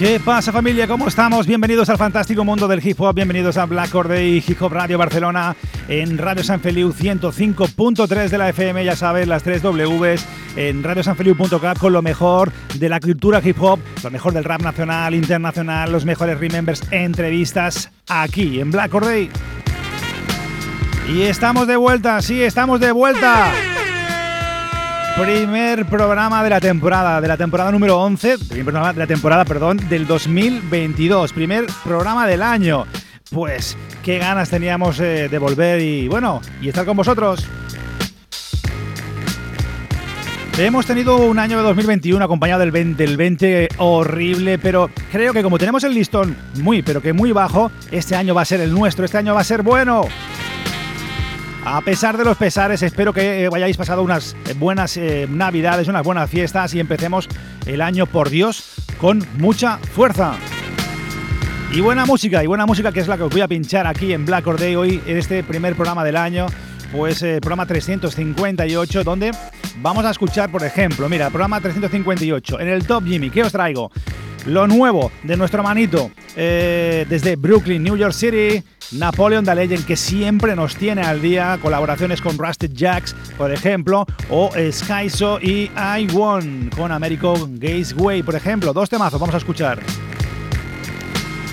¿Qué pasa familia? ¿Cómo estamos? Bienvenidos al fantástico mundo del hip hop, bienvenidos a Black Corday Hip Hop Radio Barcelona en Radio San Feliu 105.3 de la FM, ya sabes, las tres Ws en radiosanfeliu.cat con lo mejor de la cultura hip hop, lo mejor del rap nacional, internacional, los mejores remembers, entrevistas aquí en Black Corday. Y estamos de vuelta, sí, estamos de vuelta. Primer programa de la temporada, de la temporada número 11, primer programa de la temporada, perdón, del 2022, primer programa del año. Pues qué ganas teníamos eh, de volver y bueno, y estar con vosotros. Hemos tenido un año de 2021 acompañado del 20, del 20 horrible, pero creo que como tenemos el listón muy, pero que muy bajo, este año va a ser el nuestro, este año va a ser bueno. A pesar de los pesares, espero que eh, hayáis pasado unas buenas eh, navidades, unas buenas fiestas y empecemos el año, por Dios, con mucha fuerza. Y buena música, y buena música que es la que os voy a pinchar aquí en Black Or Day hoy, en este primer programa del año, pues eh, programa 358, donde vamos a escuchar, por ejemplo, mira, programa 358, en el Top Jimmy, ¿qué os traigo? Lo nuevo de nuestro manito desde Brooklyn, New York City, Napoleon the Legend, que siempre nos tiene al día, colaboraciones con Rusted Jacks, por ejemplo, o Skyso y I Won con American Gateway, por ejemplo. Dos temazos, vamos a escuchar.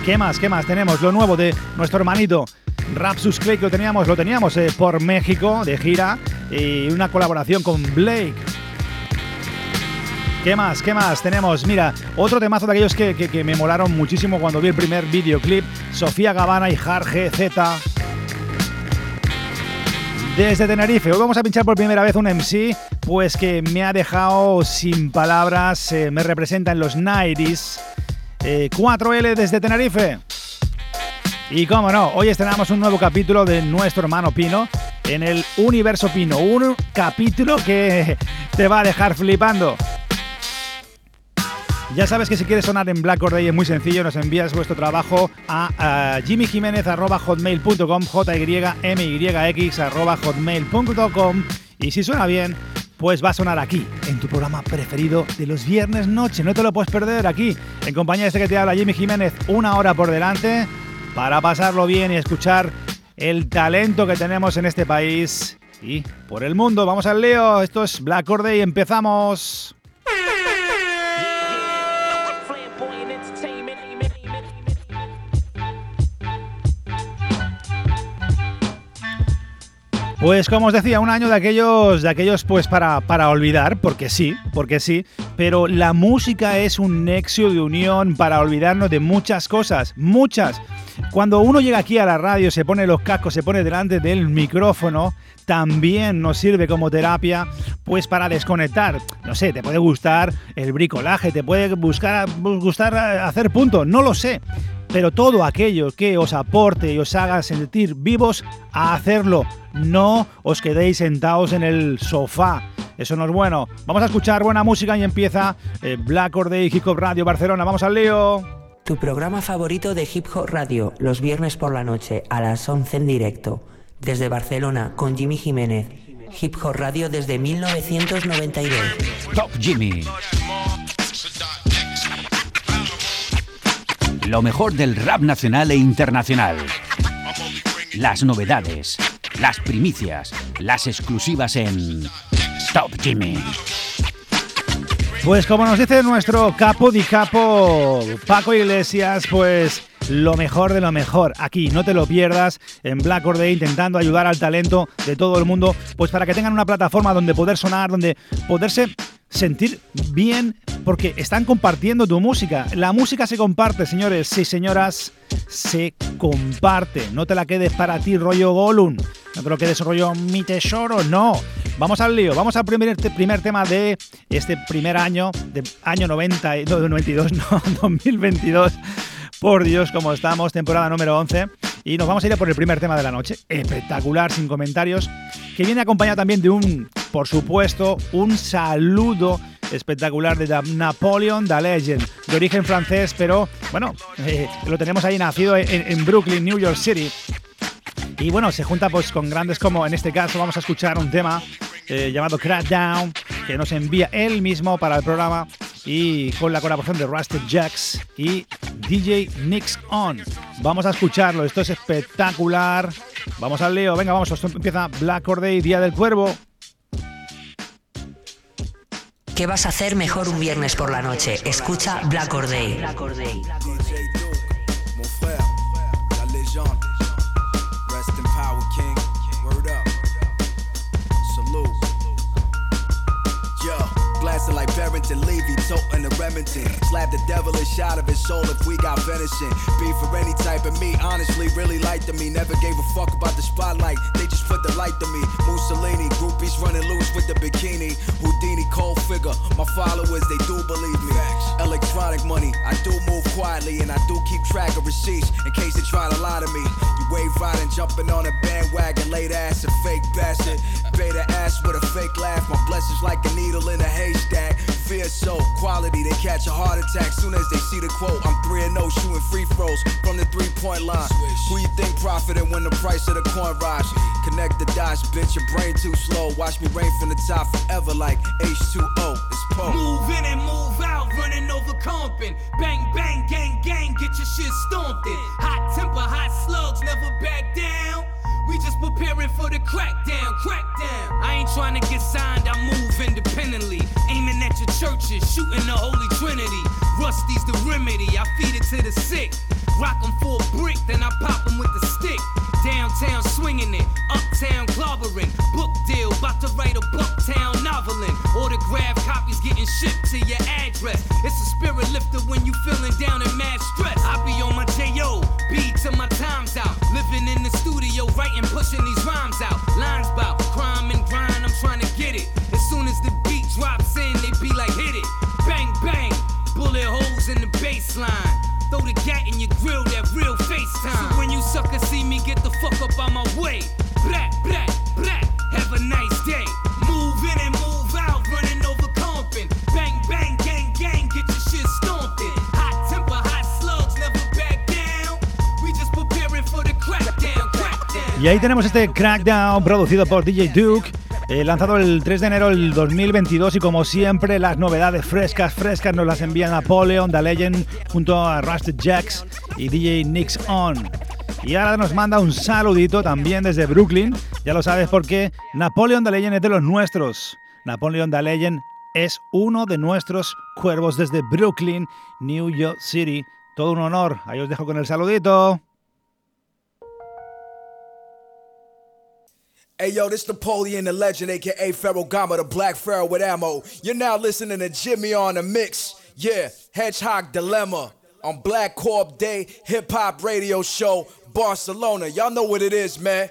¿Qué más? ¿Qué más? Tenemos lo nuevo de nuestro hermanito Rapsus Clay, que lo teníamos, lo teníamos eh, por México de gira y una colaboración con Blake. ¿Qué más? ¿Qué más? Tenemos, mira, otro temazo de aquellos que, me molaron muchísimo cuando vi el primer videoclip, Sofía Gavana y Har GZ. Desde Tenerife, hoy vamos a pinchar por primera vez un MC, pues que me ha dejado sin palabras, eh, me representa en los 90s. 4L eh, desde Tenerife. Y cómo no, hoy estrenamos un nuevo capítulo de nuestro hermano Pino en el Universo Pino. Un capítulo que te va a dejar flipando. Ya sabes que si quieres sonar en Black Day es muy sencillo, nos envías vuestro trabajo a, jimmyjiménez.hotmail.com, hotmail.com y si suena bien, pues va a sonar aquí, en tu programa preferido de los viernes noche. No te lo puedes perder aquí, en compañía de este que te habla Jimmy Jiménez, una hora por delante, para pasarlo bien y escuchar el talento que tenemos en este país y por el mundo. Vamos al lío, esto es Black Day y empezamos. Pues como os decía, un año de aquellos, de aquellos pues para, para olvidar, porque sí, porque sí, pero la música es un nexo de unión para olvidarnos de muchas cosas, muchas. Cuando uno llega aquí a la radio, se pone los cascos, se pone delante del micrófono, también nos sirve como terapia, pues para desconectar. No sé, te puede gustar el bricolaje, te puede buscar, gustar hacer punto, no lo sé pero todo aquello que os aporte y os haga sentir vivos, a hacerlo. No os quedéis sentados en el sofá. Eso no es bueno. Vamos a escuchar buena música y empieza eh, Black Or Day Hip Hop Radio Barcelona. Vamos al lío. Tu programa favorito de Hip Hop Radio, los viernes por la noche a las 11 en directo. Desde Barcelona con Jimmy Jiménez. Hip Hop Radio desde 1992. Top Jimmy. Lo mejor del rap nacional e internacional. Las novedades, las primicias, las exclusivas en Top Jimmy. Pues como nos dice nuestro capo di capo Paco Iglesias, pues lo mejor de lo mejor. Aquí, no te lo pierdas, en Black Or Day, intentando ayudar al talento de todo el mundo, pues para que tengan una plataforma donde poder sonar, donde poderse sentir bien, porque están compartiendo tu música. La música se comparte, señores y señoras, se comparte. No te la quedes para ti, rollo Gollum. No te lo quedes rollo mi tesoro, no. Vamos al lío, vamos al primer, primer tema de este primer año, de año 90, 92, no, 2022. Por Dios, como estamos, temporada número 11. Y nos vamos a ir a por el primer tema de la noche. Espectacular, sin comentarios. Que viene acompañado también de un, por supuesto, un saludo espectacular de Napoleon the Legend, de origen francés, pero bueno, eh, lo tenemos ahí nacido en, Brooklyn, New York City. Y bueno, se junta pues con grandes como en este caso vamos a escuchar un tema eh, llamado Crackdown que nos envía él mismo para el programa y con la colaboración de Rusted Jacks y DJ Nix On. Vamos a escucharlo, esto es espectacular. Vamos al Leo, venga, vamos, esto empieza Black Day, Día del Cuervo. ¿Qué vas a hacer mejor un viernes por la noche? Escucha Black Day. Barrington Levy, toting the Remington. Slap the devilish out of his soul if we got venison. Beef for any type of meat, honestly, really liked to me. Never gave a fuck about the spotlight, they just put the light to me. Mussolini, groupies running loose with the bikini. Houdini, cold figure, my followers, they do believe me. Electronic money, I do move quietly and I do keep track of receipts in case they try to lie to me. Wave riding, jumping on a bandwagon, late ass, a fake bastard. Beta ass with a fake laugh, my blessings like a needle in a haystack. Fear so quality, they catch a heart attack soon as they see the quote. I'm 3 0 shooting free throws from the three point line. Who you think profited when the price of the coin rise? Connect the dots, bitch, your brain too slow. Watch me rain from the top forever like H2O. It's Poe. Move in and move out, running over. Bang, bang, gang, gang, get your shit stomped in. Hot temper, hot slugs, never back down. We just preparing for the crackdown, crackdown. I ain't trying to get signed, I move independently. Aiming at your churches, shooting the Holy Trinity. Rusty's the remedy, I feed it to the sick. Rock them for a brick, then I pop them with the stick. Downtown swinging it, uptown clobbering. Book deal, about to write a Bucktown novelin'. Autograph copies getting shipped to your address. Y ahí tenemos este crackdown producido por DJ Duke. Eh, lanzado el 3 de enero del 2022 y como siempre las novedades frescas, frescas nos las envía Napoleon, The Legend, junto a Rusted Jacks y DJ Nix On. Y ahora nos manda un saludito también desde Brooklyn, ya lo sabes porque Napoleon The Legend es de los nuestros. Napoleon The Legend es uno de nuestros cuervos desde Brooklyn, New York City. Todo un honor, ahí os dejo con el saludito. Hey yo, this Napoleon the legend, aka Pharaoh Gama, the black pharaoh with ammo. You're now listening to Jimmy on the mix. Yeah, Hedgehog Dilemma on Black Corp Day Hip Hop Radio Show, Barcelona. Y'all know what it is, man.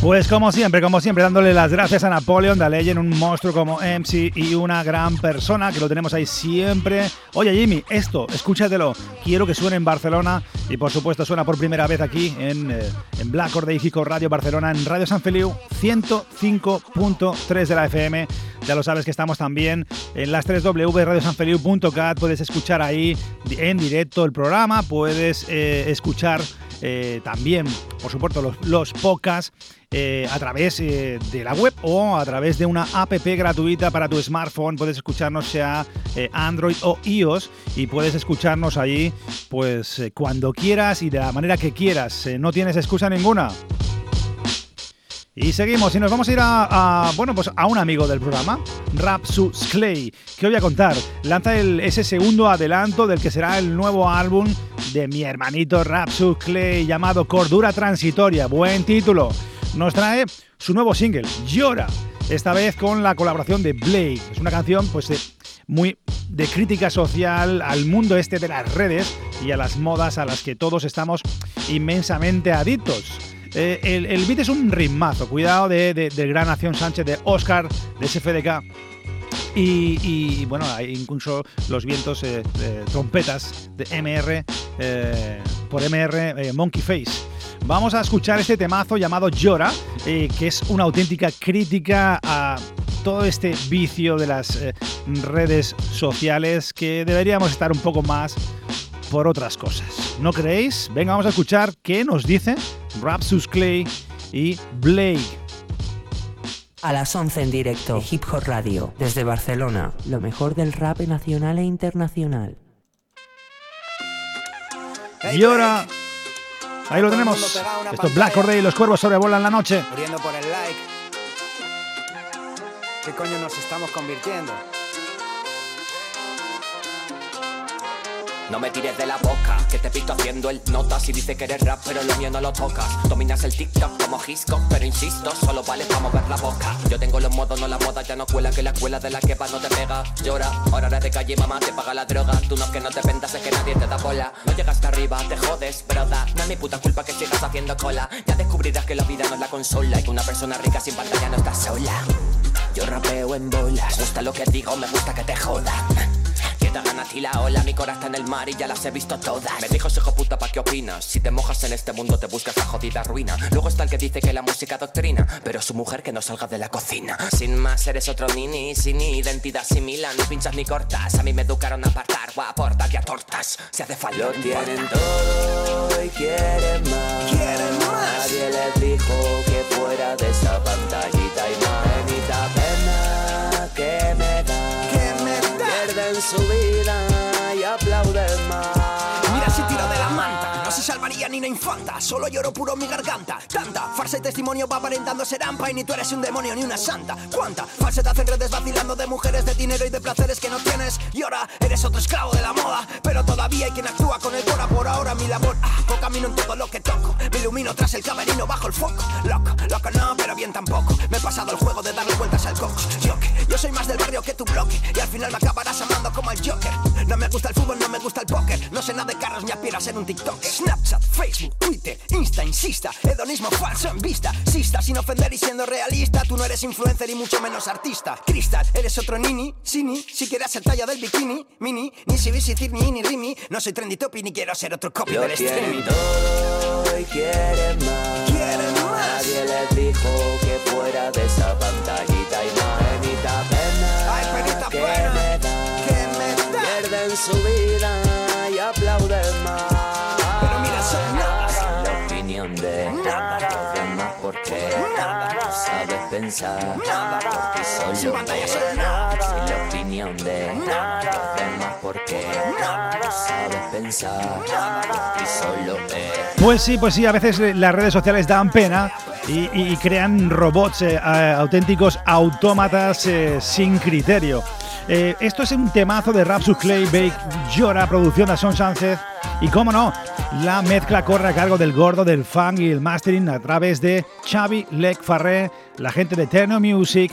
Pues como siempre, como siempre, dándole las gracias a Napoleon de Legend, un monstruo como MC y una gran persona que lo tenemos ahí siempre. Oye Jimmy, esto, escúchatelo, quiero que suene en Barcelona y por supuesto suena por primera vez aquí en, eh, en Black Or Radio Barcelona, en Radio San Feliu 105.3 de la FM. Ya lo sabes que estamos también en las 3 www.radiosanfeliu.cat, puedes escuchar ahí en directo el programa, puedes eh, escuchar eh, también, por supuesto, los, los podcasts eh, a través eh, de la web o a través de una app gratuita para tu smartphone. Puedes escucharnos sea Android o iOS y puedes escucharnos allí pues cuando quieras y de la manera que quieras. no tienes excusa ninguna. Y seguimos y nos vamos a ir a, bueno, pues a un amigo del programa, Rapsus Clay, que voy a contar. Lanza ese segundo adelanto del que será el nuevo álbum de mi hermanito Rapsus Clay llamado Cordura Transitoria. Buen título. Nos trae su nuevo single, Llora. Esta vez con la colaboración de Blake. Es una canción pues muy de crítica social al mundo este de las redes y a las modas a las que todos estamos inmensamente adictos. Eh, el, beat es un ritmazo, cuidado de, gran Acción Sánchez, de Oscar, de SFDK. Y, bueno, hay incluso los vientos eh, trompetas de MR eh, por MR Monkey Face. Vamos a escuchar este temazo llamado Llora, que es una auténtica crítica a todo este vicio de las redes sociales que deberíamos estar un poco más por otras cosas. ¿No creéis? Venga, vamos a escuchar qué nos dice Rapsus Clay y Blake. A las 11 en directo, Hip Hop Radio, desde Barcelona, lo mejor del rap nacional e internacional. Y ahora, ahí lo tenemos. Esto es Black Corday y los cuervos sobrevolan la noche. Muriendo por el like. ¿Qué coño nos estamos convirtiendo? No me tires de la boca, que te visto haciendo el notas y dice que eres rap, pero lo mío no lo tocas. Dominas el TikTok como Hisco, pero insisto, solo vale para mover la boca. Yo tengo los modos, no la moda, ya no cuela, que la escuela de la que va no te pega. Llora, ahora eres de calle, mamá, te paga la droga. Tú no que no te vendas, es que nadie te da bola. No llegas hasta arriba, te jodes, broda. No es mi puta culpa que sigas haciendo cola. Ya descubrirás que la vida no es la consola y que una persona rica sin pantalla no está sola. Yo rapeo en bolas, gusta lo que digo, me gusta que te y la ola, mi corazón está en el mar y ya las he visto todas. Me dijo hijo puta, ¿pa' qué opinas? Si te mojas en este mundo te buscas la jodida ruina. Luego está el que dice que la música doctrina, pero su mujer que no salga de la cocina. Sin más, eres otro nini, sin identidad similar, ni pinchas ni cortas. A mí me educaron a apartar o a aportar y a tortas. Se hace falta. Lo tienen todo y quieren más. Quieren más. Nadie les dijo que fuera de esa pantallita y más. Infanta, solo lloro puro mi garganta. Tanta farsa y testimonio va aparentando ser ampa y ni tú eres un demonio ni una santa. ¿Cuánta falsedad en redes vacilando de mujeres, de dinero y de placeres que no tienes? Y ahora eres otro esclavo de la moda, pero todavía hay quien actúa con el cora por ahora mi labor. Ah, camino en todo lo que toco, me ilumino tras el camerino bajo el foco. Loco, loco no, pero bien tampoco. Me he pasado el juego de darle vueltas al coco. Yo, yo soy más del barrio que tu bloque y al final me acabarás amando como el Joker. No me gusta el fútbol, no me gusta el póker, no sé nada de carros ni aspiro a un TikTok. Snapchat, Facebook, Twitter, Insta, insista, hedonismo falso en vista. Sista, sin ofender y siendo realista, tú no eres influencer y mucho menos artista. Cristal, eres otro nini, sini, si quieres ser talla del bikini, mini, ni si visitir ni ni rimi. No soy trendy topi ni quiero ser otro copy del streaming. todo y quieren más. Quieren más. Nadie les dijo que fuera de esa pantallita pensar. Nada. Por ti Sin solo pantalla ves. soy nada. Sin la opinión de los demás porque no sabes pensar. Por ti solo ves. Pues sí, pues sí, a veces las redes sociales dan pena y, y- y crean robots, eh, eh, auténticos autómatas eh, sin criterio. Eh, esto es un temazo de Rapsus Clay Bake Llora, producción de Son Sánchez. Y cómo no, la mezcla corre a cargo del gordo del funk y el mastering a través de Xavi Lec Farré, la gente de Techno Music.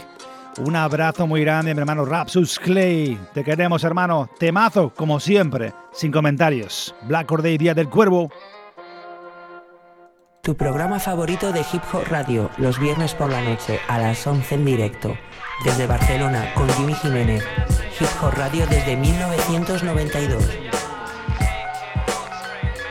Un abrazo muy grande, mi hermano Rapsus Clay. Te queremos, hermano. Temazo, como siempre, sin comentarios. Black Corday, Día del Cuervo. Tu programa favorito de Hip Hop Radio, los viernes por la noche a las 11 en directo. Desde Barcelona con Jimmy Jiménez. Hip Hop Radio desde 1992.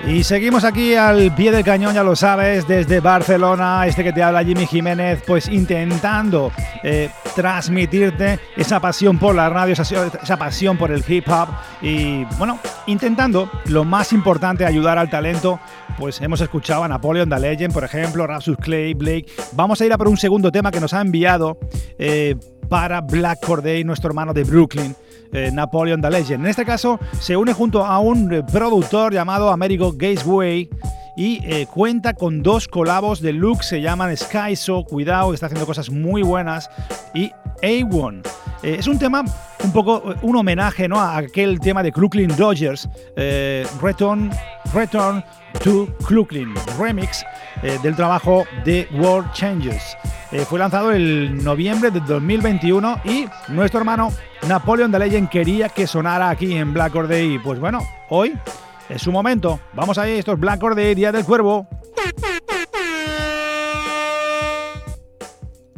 Y seguimos aquí al pie del cañón, ya lo sabes, desde Barcelona, este que te habla Jimmy Jiménez, pues intentando eh, transmitirte esa pasión por la radio, esa, esa pasión por el hip hop y bueno, intentando lo más importante, ayudar al talento. Pues hemos escuchado a Napoleon the Legend, por ejemplo, Rapsus Clay, Blake. Vamos a ir a por un segundo tema que nos ha enviado eh, para Black Corday, nuestro hermano de Brooklyn eh, Napoleon the Legend. En este caso se une junto a un eh, productor llamado Amerigo Gateway y eh, cuenta con dos colabos de look, se llaman Skyso, cuidado, está haciendo cosas muy buenas, y A1. Eh, es un tema un poco un homenaje ¿no? a aquel tema de Crooklyn Dodgers, Return, Return to Crooklyn, remix del trabajo de World Changes. Fue lanzado el noviembre de 2021 y nuestro hermano Napoleon the Legend quería que sonara aquí en Black Or Day. Pues bueno, hoy es su momento. Vamos ahí, esto es Black Or Day, Día del Cuervo.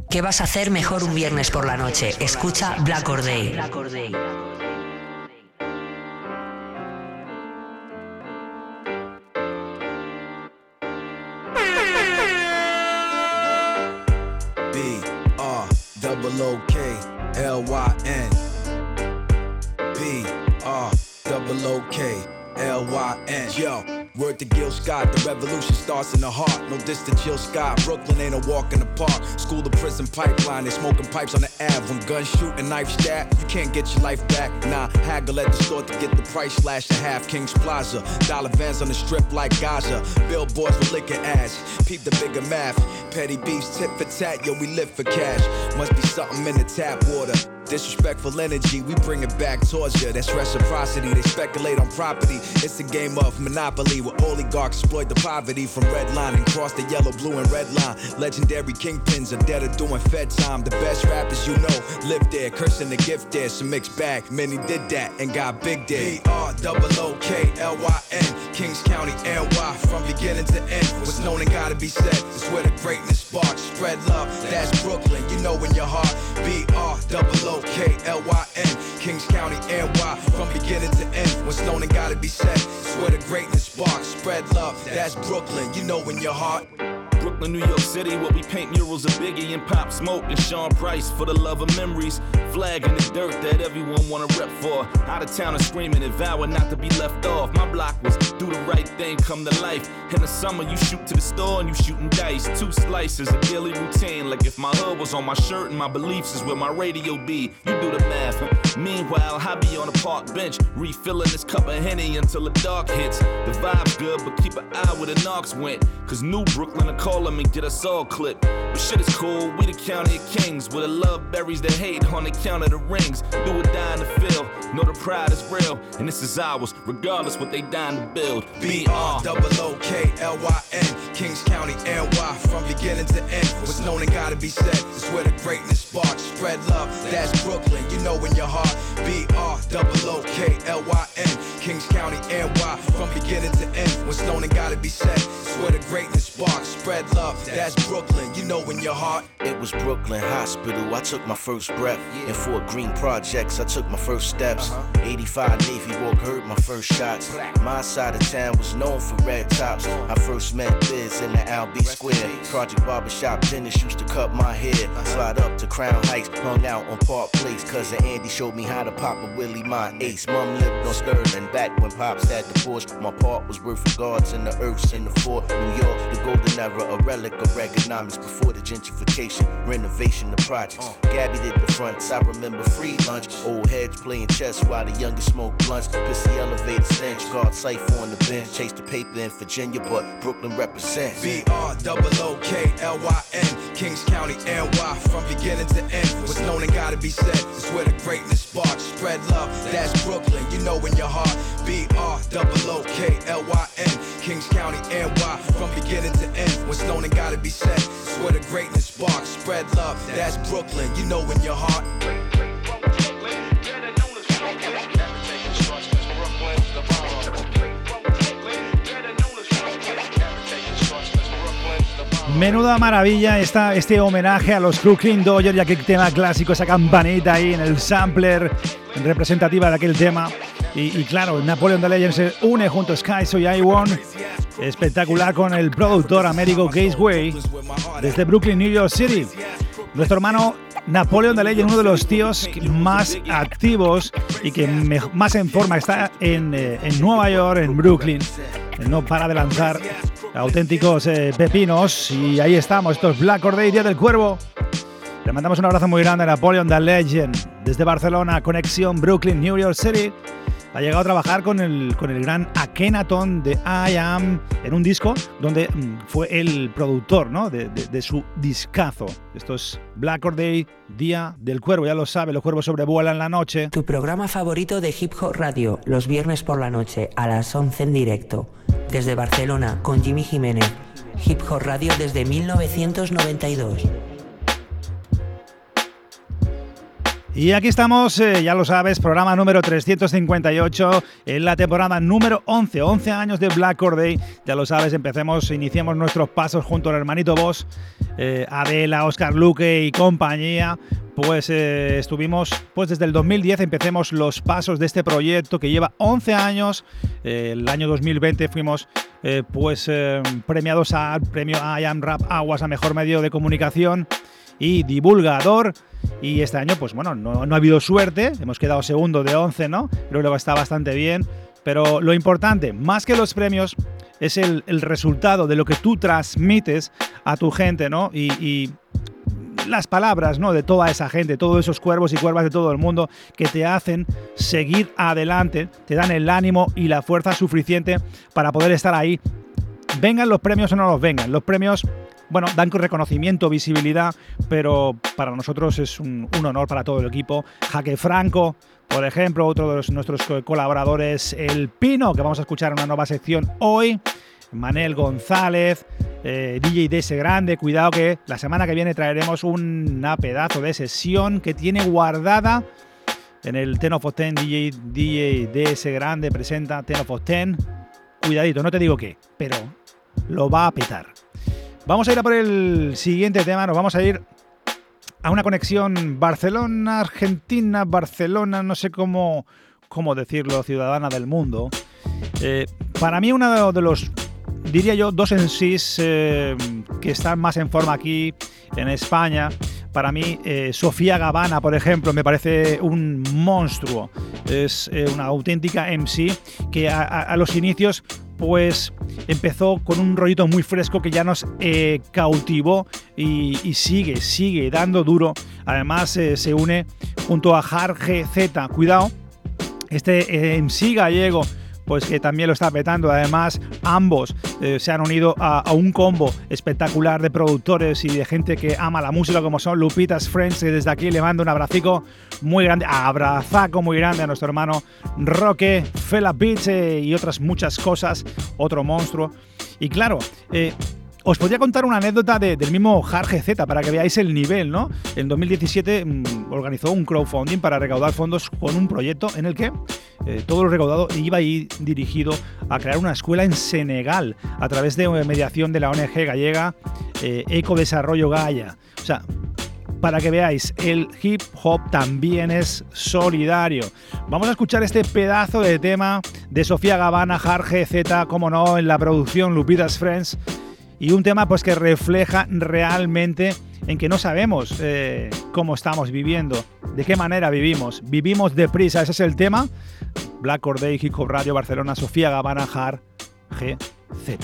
¿Qué vas a hacer mejor un viernes por la noche? Escucha Black Or Day. Double O K L Y N B R double O K L Y N. Yo. Word to Gil Scott, the revolution starts in the heart. No distant Jill Scott. Brooklyn ain't a walk in the park. School to prison pipeline, they smoking pipes on the Ave. When guns shoot and knife stab, you can't get your life back. Nah, haggle at the store to get the price slashed to half. King's Plaza, dollar vans on the strip like Gaza. Billboards with liquor ads. Peep the bigger math. Petty beefs, tit for tat, yo, we live for cash. Must be something in the tap water. Disrespectful energy, we bring it back towards you. That's reciprocity. They speculate on property. It's a game of monopoly where oligarchs exploit the poverty from red line and cross the yellow, blue, and red line. Legendary kingpins are dead or doing fed time. The best rappers you know live there, cursing the gift there. Some mixed bag. Many did that and got big there. B R double O K L Y N, Kings County, NY. From beginning to end, what's known and gotta be said. is where the greatness sparks. Spread love, that's Brooklyn. You know in your heart. B K L Y N, Kings County, NY. From beginning to end, known and gotta be. It's where the greatness sparks. Spread love, that's Brooklyn. You know in your heart. Brooklyn, New York City, where we paint murals of Biggie and Pop Smoke and Sean Price for the love of memories. Flag in the dirt that everyone wanna rep for. Out of town and screaming and vowing not to be left off. My block was do the right thing, come to life. In the summer, you shoot to the store and you shooting dice. Two slices, a daily routine. Like if my hood was on my shirt and my beliefs is where my radio be. You do the math. Meanwhile, I be on a park bench, refilling this cup of Henny until the dark hits. The vibe's good, but keep an eye where the knocks went. Cause New Brooklyn are calling me, get us all clipped. But shit is cool, we the county of kings. Where the love buries the hate on the count of the rings. Do or die in the field, know the pride is real. And this is ours, regardless what they dying to build. B R double O K L Y N, Kings County, NY. From beginning to end, what's known and gotta be said. It's where the greatness sparks. Spread love, that's Brooklyn. You know in your heart. B R double O K L Y N, Kings County, NY. From beginning to end, When and gotta be said. Where the greatness sparks. Spread love, that's Brooklyn. You know in your heart. It was Brooklyn Hospital. I took my first breath. In Fort Greene Projects, I took my first steps. Uh-huh. 85 Navy Walk heard my first shots. My side of town was known for red tops. I first met Biz in the Albee Square. Project Barbershop Dennis used to cut my hair. Uh-huh. Slide up to Crown Heights, hung out on Park Place. Cousin Andy showed me how to pop a Willie, my ace. Mom lived on Sterling back when Pops had the Porsche. My part was worth regards in the earths in the fort. New York, the golden era, a relic of Reaganomics before the gentrification, renovation, the projects. Uh. Gabby did the fronts, I remember free lunch. Old heads playing chess while the youngest smoked blunts. Pissy elevator stench, guard cipher on the bench. Chase the paper in Virginia, but Brooklyn represents. B R double O K L Y N, Kings County, NY. From beginning to end, what's known and gotta be said. It's where the greatness sparks. Spread love, that's Brooklyn. You know in your heart. B R double O K L Y N, Kings County, NY. From beginning to end, what's known and gotta be said. It's where the greatness sparks. Spread love, that's Brooklyn. You know in your heart. Menuda maravilla esta, este homenaje a los Brooklyn Dodgers, ya que tema clásico, esa campanita ahí en el sampler representativa de aquel tema. Y, y claro, Napoleon the Legend se une junto a Sky So I Won. Espectacular con el productor Amerigo Gateway desde Brooklyn, New York City. Nuestro hermano Napoleon the Legend, uno de los tíos más activos y que me- más en forma está en, eh, Nueva York, en Brooklyn. No para de lanzar auténticos eh, pepinos. Y ahí estamos, esto es Black Or Day, Día del Cuervo. Le mandamos un abrazo muy grande a Napoleon the Legend desde Barcelona, conexión Brooklyn, New York City. Ha llegado a trabajar con el, con el gran Akenaton de I Am en un disco donde mm, fue el productor ¿no? de, de, su discazo. Esto es Black Or Day, Día del Cuervo, ya lo sabe, los cuervos sobrevuelan la noche. Tu programa favorito de Hip Hop Radio, los viernes por la noche a las 11 en directo, desde Barcelona con Jimmy Jiménez. Hip Hop Radio desde 1992. Y aquí estamos, eh, ya lo sabes, programa número 358 en la temporada número 11, 11 años de Black Corday. Ya lo sabes, empecemos, iniciemos nuestros pasos junto al hermanito Boss, eh, Adela, Oscar Luque y compañía. Pues eh, estuvimos, pues desde el 2010 empecemos los pasos de este proyecto que lleva 11 años. el año 2020 fuimos pues premiados al premio I Am Rap Aguas a Mejor Medio de Comunicación y divulgador. Y este año, pues bueno, no, ha habido suerte, hemos quedado segundo de 11, ¿no? Creo que está bastante bien. Pero lo importante, más que los premios, es el, resultado de lo que tú transmites a tu gente, ¿no? Y, las palabras, ¿no? De toda esa gente, todos esos cuervos y cuervas de todo el mundo que te hacen seguir adelante, te dan el ánimo y la fuerza suficiente para poder estar ahí. Vengan los premios o no los vengan. Los premios bueno, dan reconocimiento, visibilidad, pero para nosotros es un, honor para todo el equipo. Jaque Franco, por ejemplo, otro de nuestros colaboradores, El Pino, que vamos a escuchar en una nueva sección hoy. Manel González, eh, DJ DS Grande, cuidado que la semana que viene traeremos una pedazo de sesión que tiene guardada en el Ten of Ten DJ, DJ DS Grande presenta Ten of Ten. Cuidadito, no te digo qué, pero lo va a petar. Vamos a ir a por el siguiente tema, nos vamos a ir a una conexión Barcelona-Argentina, Barcelona, no sé cómo, cómo decirlo, ciudadana del mundo. Eh, para mí uno de los, diría yo, dos en sí eh, que están más en forma aquí en España. Para mí, eh, Sofía Gavana, por ejemplo, me parece un monstruo. Es una auténtica MC que a los inicios pues empezó con un rollito muy fresco que ya nos eh, cautivó y, sigue, sigue dando duro. Además eh, se une junto a Jarge Z. Cuidado, este eh, MC gallego pues que también lo está petando. Además, ambos eh, se han unido a, un combo espectacular de productores y de gente que ama la música, como son Lupitas Friends. Y desde aquí le mando un abracico muy grande, abrazaco muy grande a nuestro hermano Roque, Fela Beach eh, y otras muchas cosas. Otro monstruo. Y claro, eh, os podría contar una anécdota del mismo Jarge Z para que veáis el nivel, ¿no? En 2017 mm, organizó un crowdfunding para recaudar fondos con un proyecto en el que eh, todo lo recaudado iba a ir dirigido a crear una escuela en Senegal a través de mediación de la ONG gallega eh, Eco Desarrollo Gaia. O sea, para que veáis, el hip hop también es solidario. Vamos a escuchar este pedazo de tema de Sofía Gavana, Jarge Z, como no, en la producción Lupitas Friends y un tema pues que refleja realmente en que no sabemos eh, cómo estamos viviendo, de qué manera vivimos. Vivimos deprisa, ese es el tema. Black Or Day, Hip Hop Radio, Barcelona, Sofía Gavana, Jar, GZ.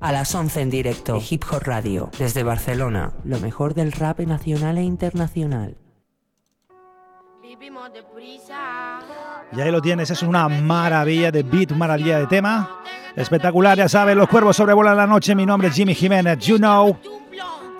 A las 11 en directo, Hip Hop Radio, desde Barcelona, lo mejor del rap nacional e internacional. Y ahí lo tienes, es una maravilla de beat, maravilla de tema. Espectacular, ya sabes, los cuervos sobrevuelan la noche. Mi nombre es Jimmy Jiménez, you know.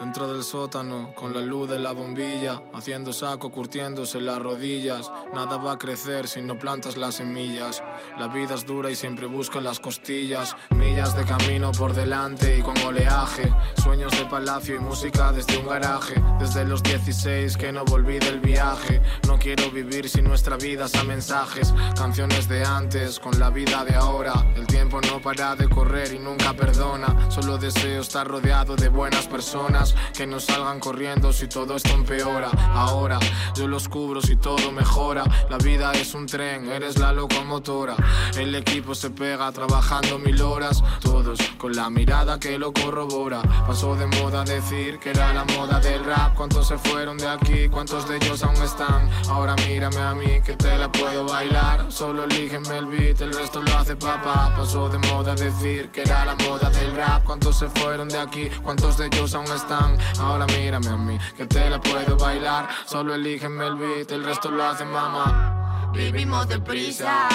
Dentro del sótano, con la luz de la bombilla, haciendo saco, curtiéndose las rodillas. Nada va a crecer si no plantas las semillas. La vida es dura y siempre busco las costillas. Millas de camino por delante y con oleaje. Sueños de palacio y música desde un garaje. Desde los 16 que no volví del viaje. No quiero vivir sin nuestra vida a mensajes. Canciones de antes con la vida de ahora. El tiempo no para de correr y nunca perdona. Solo deseo estar rodeado de buenas personas que no salgan corriendo si todo esto empeora. Ahora yo los cubro si todo mejora. La vida es un tren, eres la locomotora. El equipo se pega trabajando mil horas. Todos con la mirada que lo corrobora. Pasó de moda decir que era la moda del rap. ¿Cuántos se fueron de aquí? ¿Cuántos de ellos aún están? Ahora mírame a mí que te la puedo bailar. Solo elígeme el beat, el resto lo hace papá. Pasó de moda decir que era la moda del rap. ¿Cuántos se fueron de aquí? ¿Cuántos de ellos aún están? Bailan. Ahora mírame a mí, que te la puedo bailar. Solo elígeme el beat, el resto lo hace mamá. Vivimos deprisa.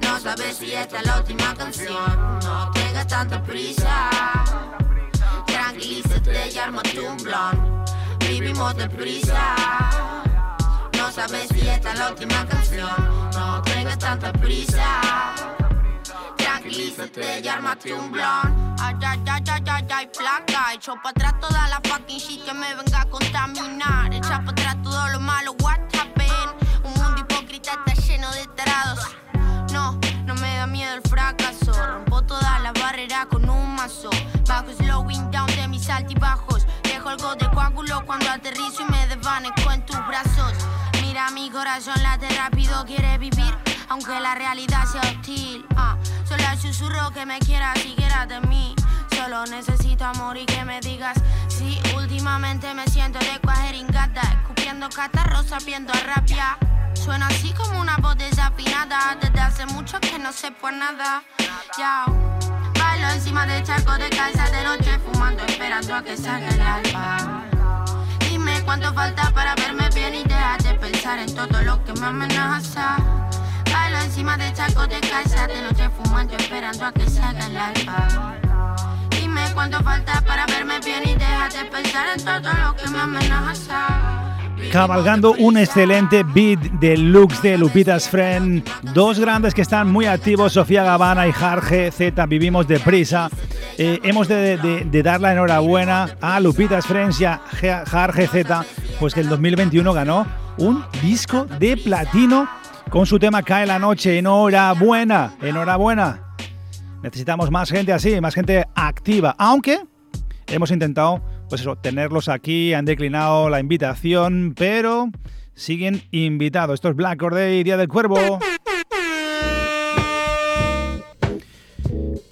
No sabes si esta es la última canción. No tengas tanta prisa. Tranquilízate y armate un blon. Vivimos deprisa. No sabes si esta es la última canción. No tengas tanta prisa. Tranquilízate y armate un blon. Ay, ay, ay, ay, ay, ay, placa. Echo pa' atrás toda la fucking shit que me venga a contaminar. Echa pa' atrás todo lo malo, what happened. Un mundo hipócrita está lleno de tarados. No, no me da miedo el fracaso. Rompo todas las barreras con un mazo. Bajo slowing down de mis altibajos. Dejo algo de coágulo cuando aterrizo y me desvanezco en tus brazos. Mira mi corazón late rápido, quiere vivir. Aunque la realidad sea hostil. Ah, susurro que me quieras y quieras de mí. Solo necesito amor y que me digas Sí, últimamente me siento de cuajeringata Escupiendo catarros, sabiendo rabia. Suena así como una voz desafinada. Desde hace mucho que no sé por nada. Ya. Bailo encima del charco de casa de noche Fumando, esperando a que salga el alba. Dime cuánto falta para verme bien Y déjate pensar en todo lo que me amenaza. Bailo encima del charco de casa de noche esperando a que el alba Dime cuánto falta para verme bien y déjate pensar en todo lo que me amenaza. Cabalgando un excelente beat de looks de Lupitas Friend. Dos grandes que están muy activos, Sofía Gavana y Jarge Z. Vivimos deprisa. Eh, hemos de, de, de, dar la enhorabuena a Lupitas Friends y a Jarge Z, pues que el 2021 ganó un disco de platino con su tema Cae la Noche. Enhorabuena, enhorabuena. Necesitamos más gente así, más gente activa. Aunque hemos intentado, pues eso, tenerlos aquí, han declinado la invitación, pero siguen invitados. Esto es Black Corday, Día del Cuervo.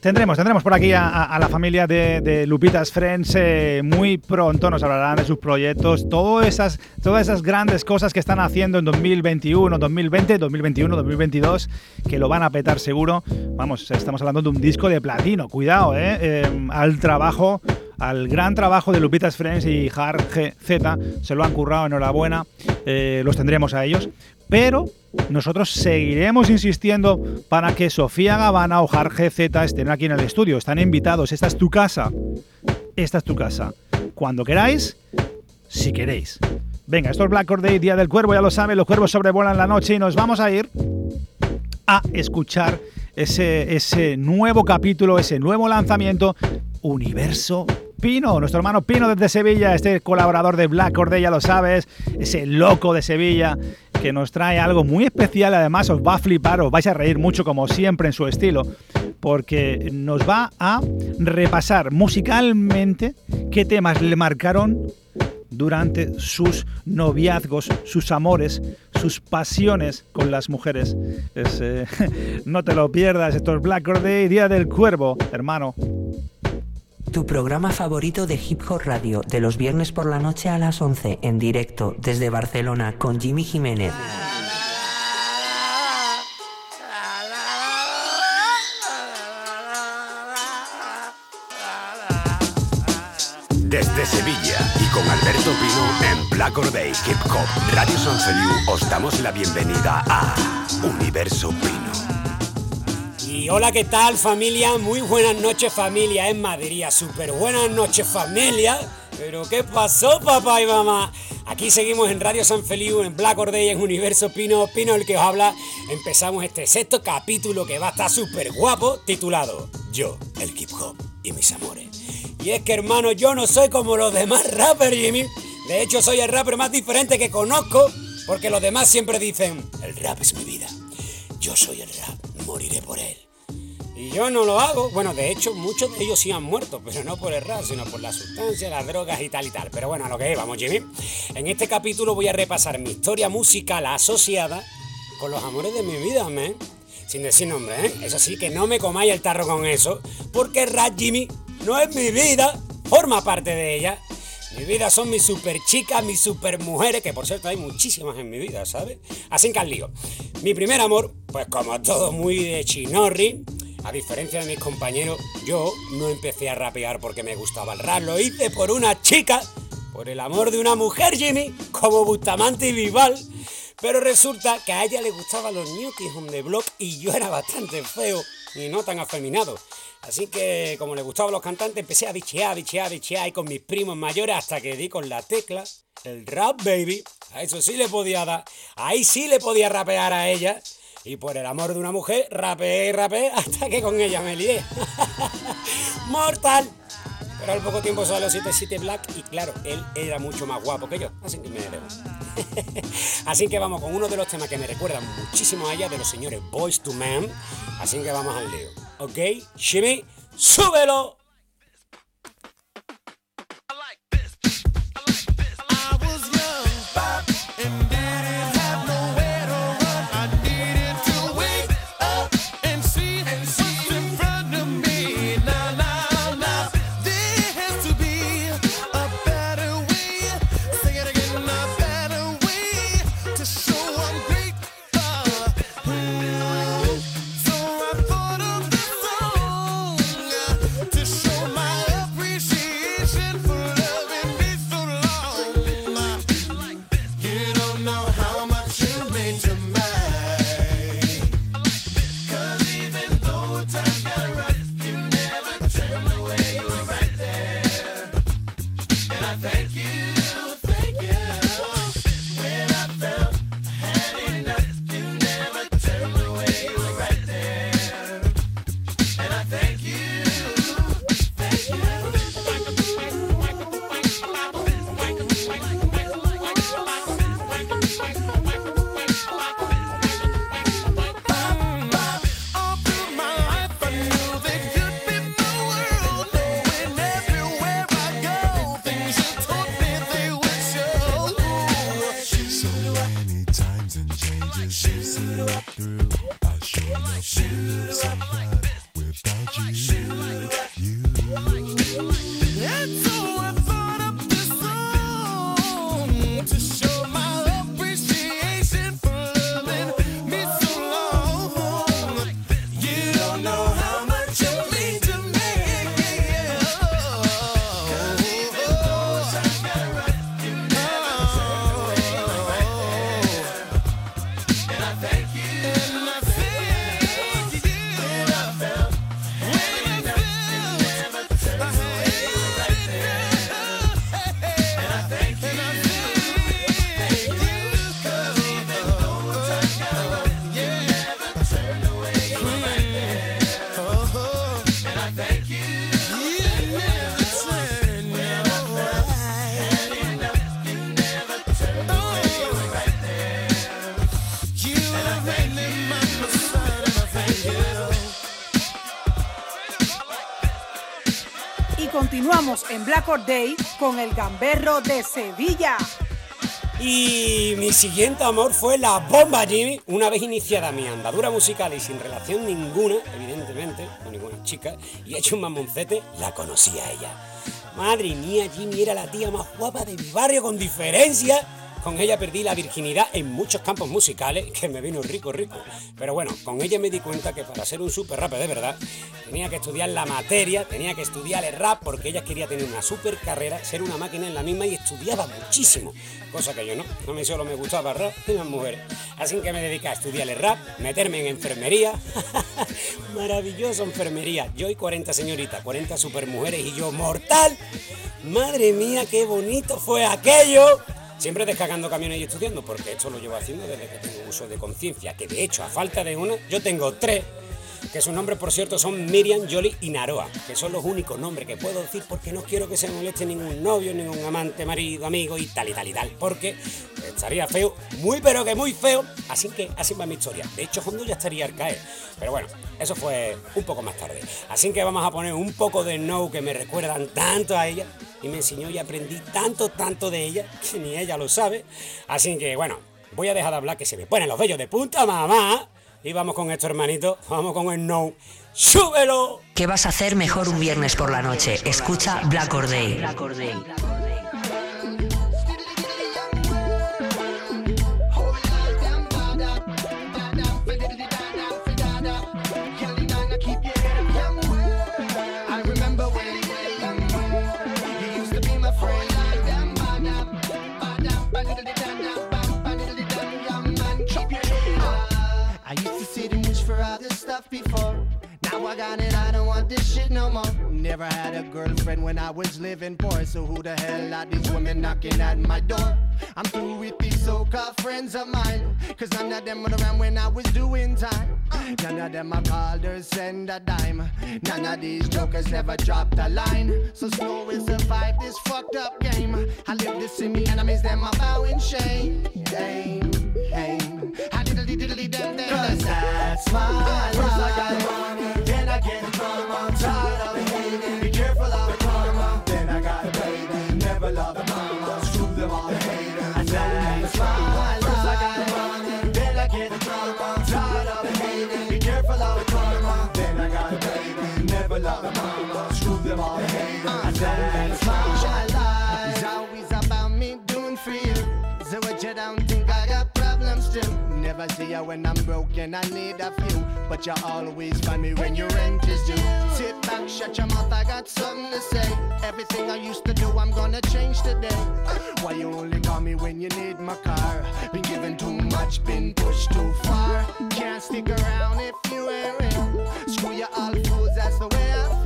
Tendremos, tendremos por aquí a, a la familia de, de Lupitas Friends eh, muy pronto, nos hablarán de sus proyectos, todas esas, todas esas grandes cosas que están haciendo en 2021, 2020, 2021, 2022, que lo van a petar seguro. Vamos, estamos hablando de un disco de platino, cuidado, eh, eh al trabajo al gran trabajo de Lupitas Friends y Hard Z, se lo han currado, enhorabuena, eh, los tendremos a ellos, pero nosotros seguiremos insistiendo para que Sofía Gavana o Hard Z estén aquí en el estudio, están invitados, esta es tu casa, esta es tu casa, cuando queráis, si queréis. Venga, esto es Black Day, Día del Cuervo, ya lo saben, los cuervos sobrevuelan la noche y nos vamos a ir a escuchar ese, ese nuevo capítulo, ese nuevo lanzamiento, Universo Pino, nuestro hermano Pino desde Sevilla, este colaborador de Black Corday, ya lo sabes, ese loco de Sevilla que nos trae algo muy especial, además os va a flipar, os vais a reír mucho como siempre en su estilo, porque nos va a repasar musicalmente qué temas le marcaron durante sus noviazgos, sus amores, sus pasiones con las mujeres. Es, eh, no te lo pierdas, esto es Black Corday, Día del Cuervo, hermano. Tu programa favorito de Hip Hop Radio, de los viernes por la noche a las 11, en directo desde Barcelona con Jimmy Jiménez. Desde Sevilla y con Alberto Pino en Black Or Hip Hop Radio San Feliu os damos la bienvenida a Universo Pino. Y hola, ¿qué tal familia? Muy buenas noches familia en Madrid, súper buenas noches familia. Pero ¿qué pasó papá y mamá? Aquí seguimos en Radio San Feliu, en Black Or Day, en Universo Pino, Pino el que os habla. Empezamos este sexto capítulo que va a estar súper guapo, titulado Yo, el hip hop y mis amores. Y es que hermano, yo no soy como los demás rappers, Jimmy. De hecho, soy el rapper más diferente que conozco, porque los demás siempre dicen, el rap es mi vida. Yo soy el rap, moriré por él. Yo no lo hago. Bueno, de hecho, muchos de ellos sí han muerto, pero no por el rap, sino por la sustancia, las drogas y tal y tal. Pero bueno, a lo que vamos, Jimmy. En este capítulo voy a repasar mi historia musical asociada con los amores de mi vida. Sin decir nombre, ¿eh? Eso sí, que no me comáis el tarro con eso, porque rap, Jimmy, no es mi vida, forma parte de ella. Mi vida son mis super chicas, mis super mujeres, que por cierto hay muchísimas en mi vida, ¿sabes? Así que al lío. Mi primer amor, pues como todo muy de chinorri, a diferencia de mis compañeros, yo no empecé a rapear porque me gustaba el rap, lo hice por una chica, por el amor de una mujer, Jimmy, como Bustamante y Vival. Pero resulta que a ella le gustaban los New Kids on the Block y yo era bastante feo y no tan afeminado. Así que, como le gustaban los cantantes, empecé a bichear, bichear, bichear ahí con mis primos mayores hasta que di con la tecla, el rap baby. A eso sí le podía dar. Ahí sí le podía rapear a ella. Y por el amor de una mujer, rapeé y rapeé hasta que con ella me lié. ¡Mortal! Pero al poco tiempo salió 77 Black y claro, él era mucho más guapo que yo. Así que me debo. Así que vamos con uno de los temas que me recuerdan muchísimo a ella de los señores Boys to Men. Así que vamos al lío. ¿Ok? Shimmy, súbelo. Or Day con el gamberro de Sevilla. Y mi siguiente amor fue la bomba Jimmy. Una vez iniciada mi andadura musical y sin relación ninguna, evidentemente, con ninguna chica, y hecho un mamoncete, la conocí a ella. Madre mía, Jimmy era la tía más guapa de mi barrio con diferencia con ella perdí la virginidad en muchos campos musicales, que me vino rico, rico. Pero bueno, con ella me di cuenta que para ser un super rap de verdad, tenía que estudiar la materia, tenía que estudiar el rap, porque ella quería tener una super carrera, ser una máquina en la misma y estudiaba muchísimo. Cosa que yo no, no me solo me gustaba el rap y las mujeres. Así que me dediqué a estudiar el rap, meterme en enfermería. Maravilloso enfermería. Yo y 40 señoritas, 40 supermujeres y yo mortal. Madre mía, qué bonito fue aquello. Siempre descargando camiones y estudiando, porque esto lo llevo haciendo desde que tengo uso de conciencia, que de hecho, a falta de una, yo tengo tres, que sus nombres, por cierto, son Miriam, Jolly y Naroa, que son los únicos nombres que puedo decir porque no quiero que se moleste ningún novio, ningún amante, marido, amigo y tal y tal y tal, porque estaría feo, muy pero que muy feo, así que así va mi historia. De hecho, Hondo ya estaría al caer, pero bueno, eso fue un poco más tarde. Así que vamos a poner un poco de no que me recuerdan tanto a ella, y me enseñó y aprendí tanto, tanto de ella, que ni ella lo sabe. Así que bueno, voy a dejar de hablar que se me ponen los vellos de punta, mamá. Y vamos con esto, hermanito. Vamos con el no. ¡Súbelo! ¿Qué vas a hacer mejor un viernes por la noche? Escucha Black Or Day. keep your This shit no more. Never had a girlfriend when I was living poor, so who the hell are these women knocking at my door? I'm through with these so-called friends of mine, cause none of them were around when I was doing time. None of them I called or send a dime. None of these jokers never dropped a line. So slow will survive this fucked up game. I live to see me enemies, them I bow in shame. Aim, aim. I diddly diddly them, them, Cause that's my life. Never love a mama. Screw them all the haters. And See you when I'm broken, I need a few. But you always find me when your rent is due. Sit back, shut your mouth, I got something to say. Everything I used to do, I'm gonna change today. Why you only call me when you need my car? Been given too much, been pushed too far. Can't stick around if you ain't real. Screw you all fools, that's the way I feel.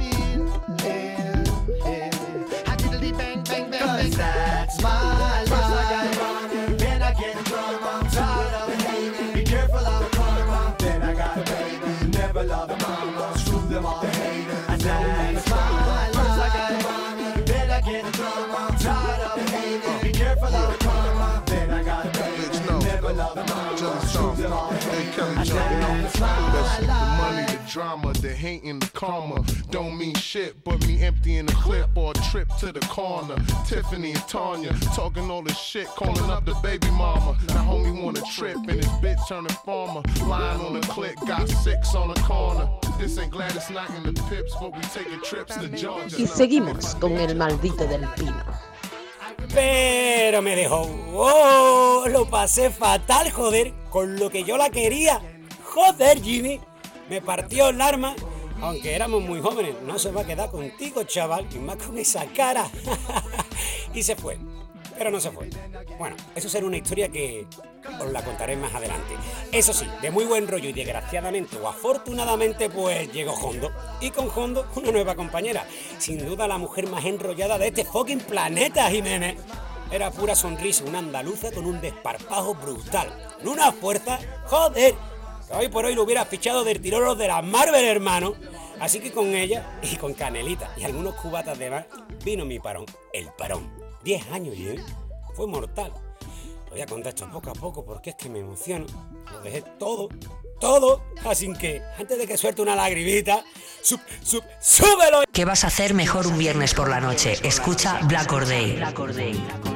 That's the money, the drama, the hating, the karma. Don't mean shit, but me emptying the clip or a trip to the corner. Tiffany and Tanya talking all this shit, calling up the baby mama. Now homie want a trip and his bitch turning farmer. Lying on the click, got six on the corner. This ain't Gladys and the Pips, but we taking trips to Georgia. Y seguimos con el maldito del pino. Pero me dejó. ¡Oh! Lo pasé fatal, joder. Con lo que yo la quería. Joder, Jimmy. Me partió el arma. Aunque éramos muy jóvenes. No se va a quedar contigo, chaval. Y más con esa cara. y se fue. Pero no se fue. Bueno, eso será una historia que os la contaré más adelante. Eso sí, de muy buen rollo y desgraciadamente o afortunadamente, pues llegó Hondo. Y con Hondo, una nueva compañera. Sin duda la mujer más enrollada de este fucking planeta, Jiménez. Era pura sonrisa, una andaluza con un desparpajo brutal. Con una fuerza, joder. Que hoy por hoy lo hubiera fichado del tirón de la Marvel, hermano. Así que con ella y con Canelita y algunos cubatas de más vino mi parón. El parón. 10 años, ¿eh? Fue mortal. Voy a contar esto poco a poco porque es que me emociono. Lo dejé todo, todo. Así que, antes de que suelte una lagrimita, sub, sub, súbelo. ¿Qué vas a hacer mejor un viernes por la noche? Escucha Black Or Day. Caminito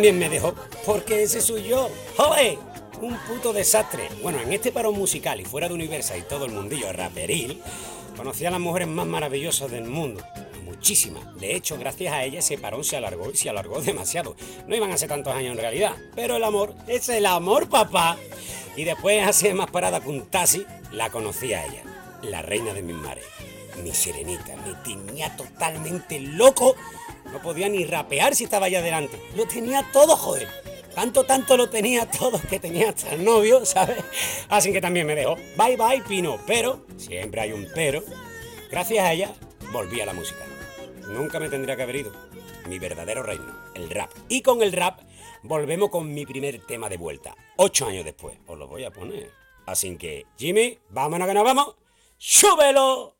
también me dejó, porque ese soy yo. Un puto desastre. Bueno, en este parón musical y fuera de Universal y todo el mundillo raperil, conocí a las mujeres más maravillosas del mundo. Muchísimas. De hecho, gracias a ellas ese parón se alargó y se alargó demasiado. No iban a ser tantos años en realidad, pero el amor es el amor, papá. Y después, hace más parada con Tassi, la conocí a ella, la reina de mis mares. Mi serenita, me tenía totalmente loco. No podía ni rapear si estaba allá delante. Lo tenía todo, joder. Tanto, tanto lo tenía todo que tenía hasta el novio, ¿sabes? Así que también me dejó. Bye, bye, Pino. Pero, siempre hay un pero. Gracias a ella, volví a la música. Nunca me tendría que haber ido. Mi verdadero reino, el rap. Y con el rap, volvemos con mi primer tema de vuelta. Ocho años después. Os lo voy a poner. Así que, Jimmy, vámonos que nos vamos. ¡Súbelo!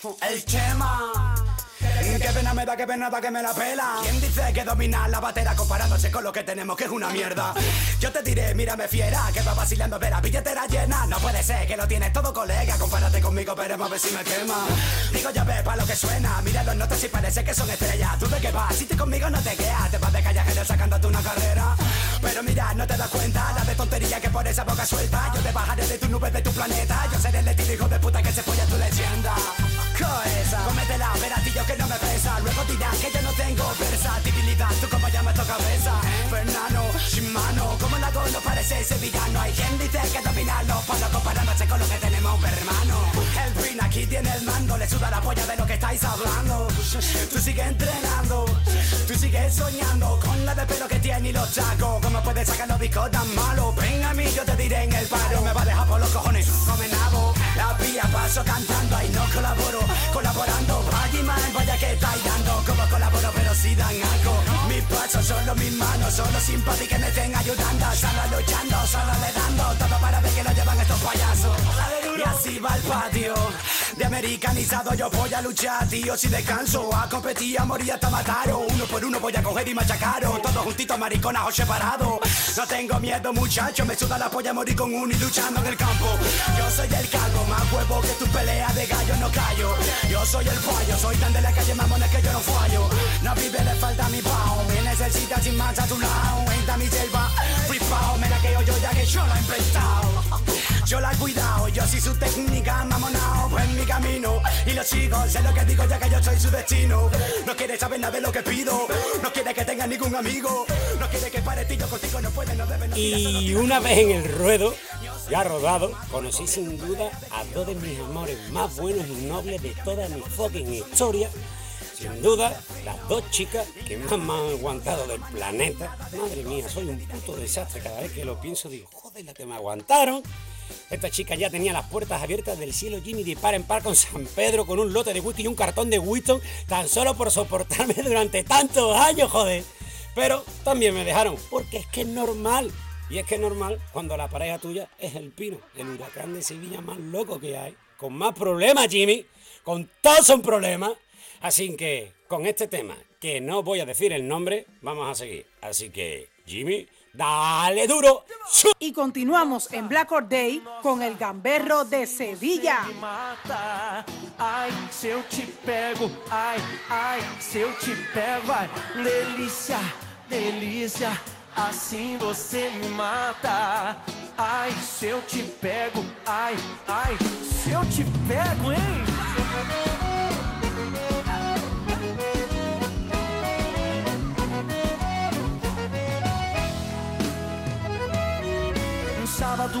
El tema. Qué pena me da, qué pena da que me la pela. ¿Quién dice que domina la batera comparándose con lo que tenemos, que es una mierda? Yo te diré, mírame fiera, que va vacilando, verá, billetera llena. No puede ser que lo tienes todo, colega. Compárate conmigo, pero a ver si me quema. Digo, ya ves, pa' lo que suena. Mira los notas y parece que son estrellas. ¿Tú de qué vas? Si te conmigo no te quedas, te vas de callejero sacándote una carrera. Pero mira, no te das cuenta la de tontería que por esa boca suelta. Yo te bajaré de tu nube, de tu planeta. Yo seré el estilo hijo de puta que se folla tu leyenda. Coesa, cómetela, veratillo que no me pesa. Luego dirán que yo no tengo versatilidad. Tú como llamas tu cabeza, Fernando, sin mano. Como la no parece sevillano. Hay quien dice que domina los palos comparándose con lo que tenemos, hermano. El Green aquí tiene el mando, le suda la polla de lo que estáis hablando. Tú sigues entrenando, tú sigues soñando con la de pelo que tiene y los chacos. ¿Cómo puedes sacar los discos tan malos? Ven a mí, yo te diré en el paro. Me va a dejar por los cojones, come nabo. La pía paso cantando, ahí no colaboro, colaborando. Vaya man, vaya que estáis dando. Como colaboro, pero si dan algo. Mis pasos, solo mis manos, solo simpatía que me estén ayudando. Solo luchando, solo le dando. Todo para ver que lo llevan estos payasos. Y así va el patio. De americanizado yo voy a luchar, tío, si descanso. A competir, a morir hasta mataros. Uno por uno voy a coger y machacaros. Todos juntitos, mariconas o separados. No tengo miedo, muchacho. Me suda la polla morir con uno y luchando en el campo. Yo soy el calvo, más huevo que tu pelea de gallo, no callo. Yo soy el fallo, soy tan de la calle, mamones que yo no fallo. No vive, le falta mi pao. Me necesitas sin más a tu lado. Entra mi selva, free pao. Me la que yo, ya que yo la he inventado. Yo la he cuidado, yo soy su técnica, mamonao, pues en mi camino. Y lo sigo, sé lo que digo ya que yo soy su destino. No quiere saber nada de lo que pido, no quiere que tenga ningún amigo. No quiere que pare tío contigo, no puede, no debe, no Y una vez en el ruedo, ya rodado, conocí sin duda a dos de mis amores más buenos y nobles de toda mi fucking historia. Sin duda, las dos chicas que más me han aguantado del planeta. Madre mía, soy un puto desastre. Cada vez que lo pienso digo, joder, la que me aguantaron. Esta chica ya tenía las puertas abiertas del cielo Jimmy de par en par con San Pedro, con un lote de whisky y un cartón de Winston, tan solo por soportarme durante tantos años, joder. Pero también me dejaron, porque es que es normal. Y es que es normal cuando la pareja tuya es el pino, el huracán de Sevilla más loco que hay. Con más problemas, Jimmy. Con todos son problemas. Así que con este tema, que no voy a decir el nombre, vamos a seguir. Así que, Jimmy, dale duro. Y continuamos en Black Or Day con el gamberro de Sevilla. mata. Ai, se eu te pego, ai, ai, se eu te pego, ai, delícia, delícia, assim você me mata. Ai, se eu te pego, ai, ai, se eu te pego, hein? Um sábado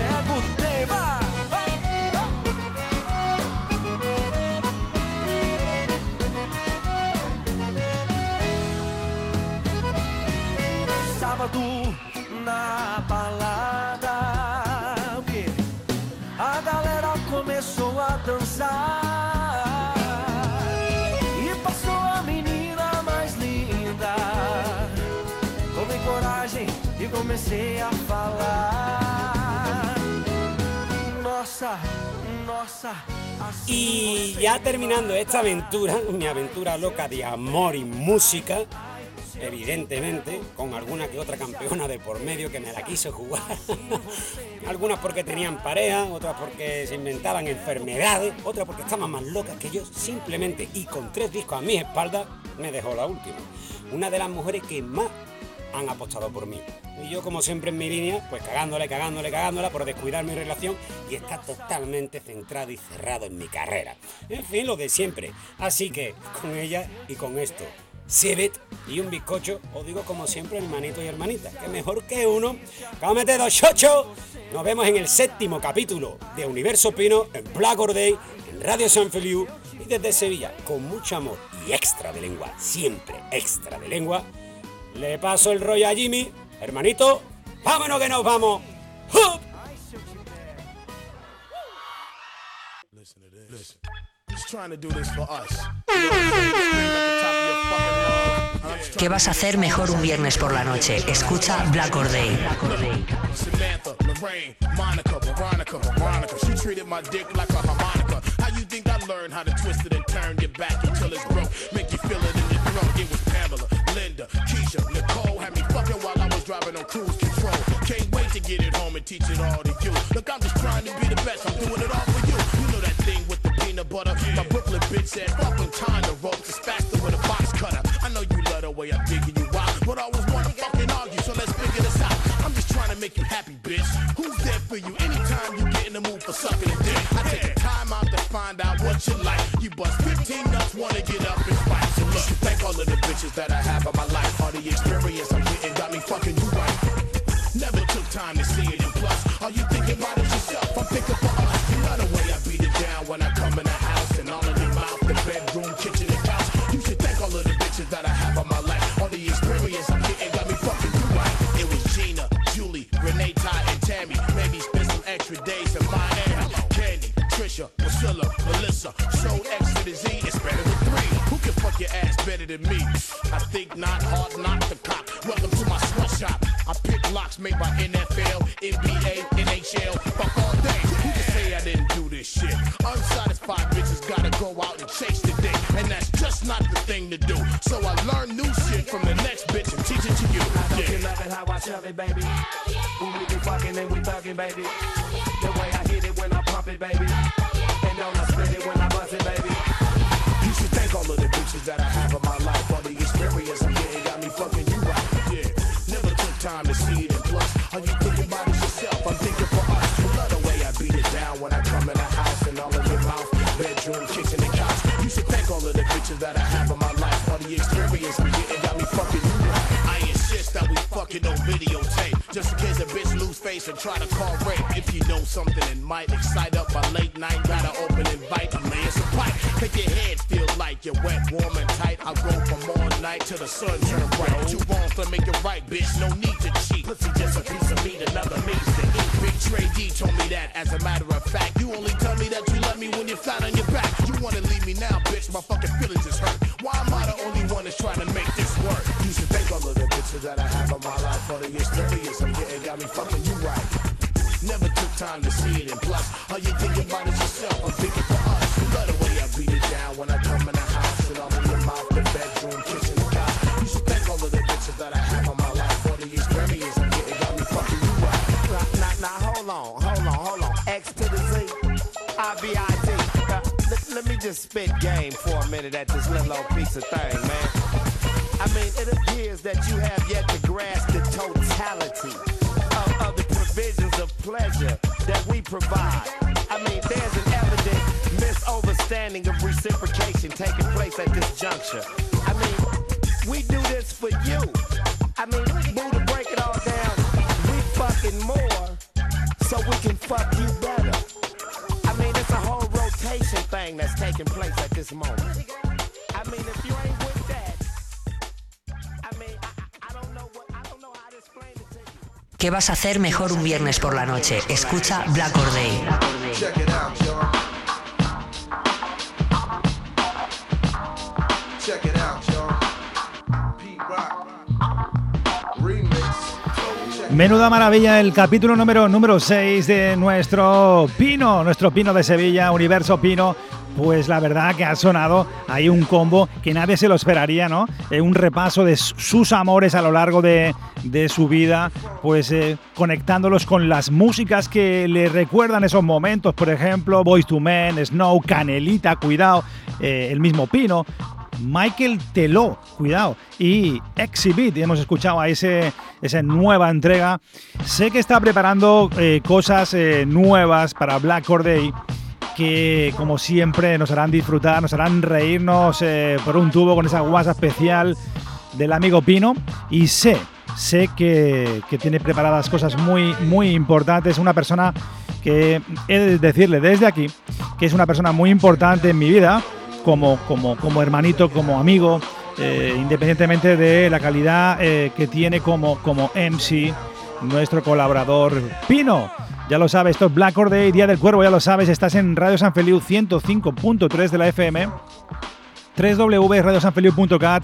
a dançar. E passou a menina mais linda. Tomei coragem e comecei a falar. Nossa, nossa. assim Y você ya terminando esta aventura, mi aventura loca de amor y música, evidentemente, con alguna que otra campeona de por medio que me la quiso jugar. Algunas porque tenían pareja, otras porque se inventaban enfermedades, otras porque estaban más locas que yo, simplemente, y con tres discos a mi espalda, me dejó la última. Una de las mujeres que más han apostado por mí. Y yo, como siempre en mi línea, pues cagándole, cagándole, cagándola por descuidar mi relación y está totalmente centrado y cerrado en mi carrera. En fin, lo de siempre. Así que, con ella y con esto, Civit y un bizcocho, os digo como siempre, hermanito y hermanita, que mejor que uno. ¡Cómete dos chochos! Nos vemos en el séptimo capítulo de Universo Pino en Black Or Day, en Radio San Feliu y desde Sevilla, con mucho amor y extra de lengua, siempre extra de lengua. Le paso el rollo a Jimmy, hermanito, vámonos que nos vamos. ¡Hup! Trying to do this for us. ¿Qué vas a hacer mejor un viernes por la noche? Escucha Black Or Day. Samantha, Lorraine, Monica, Veronica, Veronica. She treated my dick like a harmonica. How you think I learned how to twist it and turn your back until it's broke? Make you feel it in your throat. It was Pamela, Linda, Keisha, Nicole had me fucking while I was driving on cruise control. Can't wait to get it home and teach it all to you. Look, I'm just trying to be the best. I'm doing it all for you. Peanut butter? My Brooklyn bitch said, fucking time to rope. It's faster with a box cutter. I know you love the way I'm digging you out, but I always want to fucking argue, so let's figure this out. I'm just trying to make you happy, bitch. Who's there for you anytime you get in the mood for sucking a dick? I take the time out to find out what you like. You bust 15 nuts, wanna get up and fight. So look, thank all of the bitches that I have my than me? I think not, hard not to cop. Welcome to my sweatshop. I pick locks made by NFL, NBA, NHL. Fuck all day. Who can say I didn't do this shit? Unsatisfied bitches gotta go out and chase the dick. And that's just not the thing to do. So I learn new shit from the next bitch and teach it to you. Don't you Yeah. love it how I shove it, baby? When we be fucking and we thugging, baby. The way face and try to call rape. If you know something that might excite up my late night, gotta open invite. I'm laying some pipe. Make your head feel like you're wet, warm, and tight. I'll go from all night till the sun turn bright. Two wrongs to make it right, bitch. No need to cheat. Pussy just a piece of meat, another means to eat. Big Trey D told me that. As a matter of fact, you only tell me that you love me when you're flat on your back. You wanna leave me now, bitch? My fucking feelings time to see it, and plus, are you thinking about it yourself? I'm thinking for us. Love the way I beat it down when I come in the house and all in your mouth, the bedroom, kitchen, and couch. You should thank all of the bitches that I have in my life for the experience I'm getting. Got me fucking you right. Now, now, now, hold on, hold on, hold on. X to the Z, I-V-I-T. Uh, let, let me just spit game for a minute at this little old piece of thing, man. I mean, it appears that you have yet to grasp the totality of, of the provisions of pleasure provide. I mean, there's an evident misunderstanding of reciprocation taking place at this juncture. I mean, we do this for you. I mean, boo, to break it all down, we fucking more so we can fuck you better. I mean, it's a whole rotation thing that's taking place at this moment. ¿Qué vas a hacer mejor un viernes por la noche? Escucha Black or Menuda maravilla el capítulo número número 6 de nuestro Pino, nuestro Pino de Sevilla, Universo Pino. Pues la verdad que ha sonado ahí un combo que nadie se lo esperaría, ¿no? Eh, un repaso de sus amores a lo largo de, su vida, pues eh, conectándolos con las músicas que le recuerdan esos momentos, por ejemplo, Boys to Men, Snow, Canelita, cuidado, eh, el mismo Pino, Michael Teló, cuidado, y Exhibit, hemos escuchado a esa nueva entrega. Sé que está preparando cosas nuevas para Black Corday que como siempre nos harán disfrutar, nos harán reírnos eh, por un tubo con esa guasa especial del amigo Pino y sé, sé que, tiene preparadas cosas muy, muy importantes, una persona que he de decirle desde aquí que es una persona muy importante en mi vida, como, como, como hermanito, como amigo, eh, independientemente de la calidad eh, que tiene como, como MC nuestro colaborador Pino. Ya lo sabes, esto es Black Or Day, Día del Cuervo, ya lo sabes, estás en Radio San Feliu 105.3 de la FM www.radiosanfeliu.cat.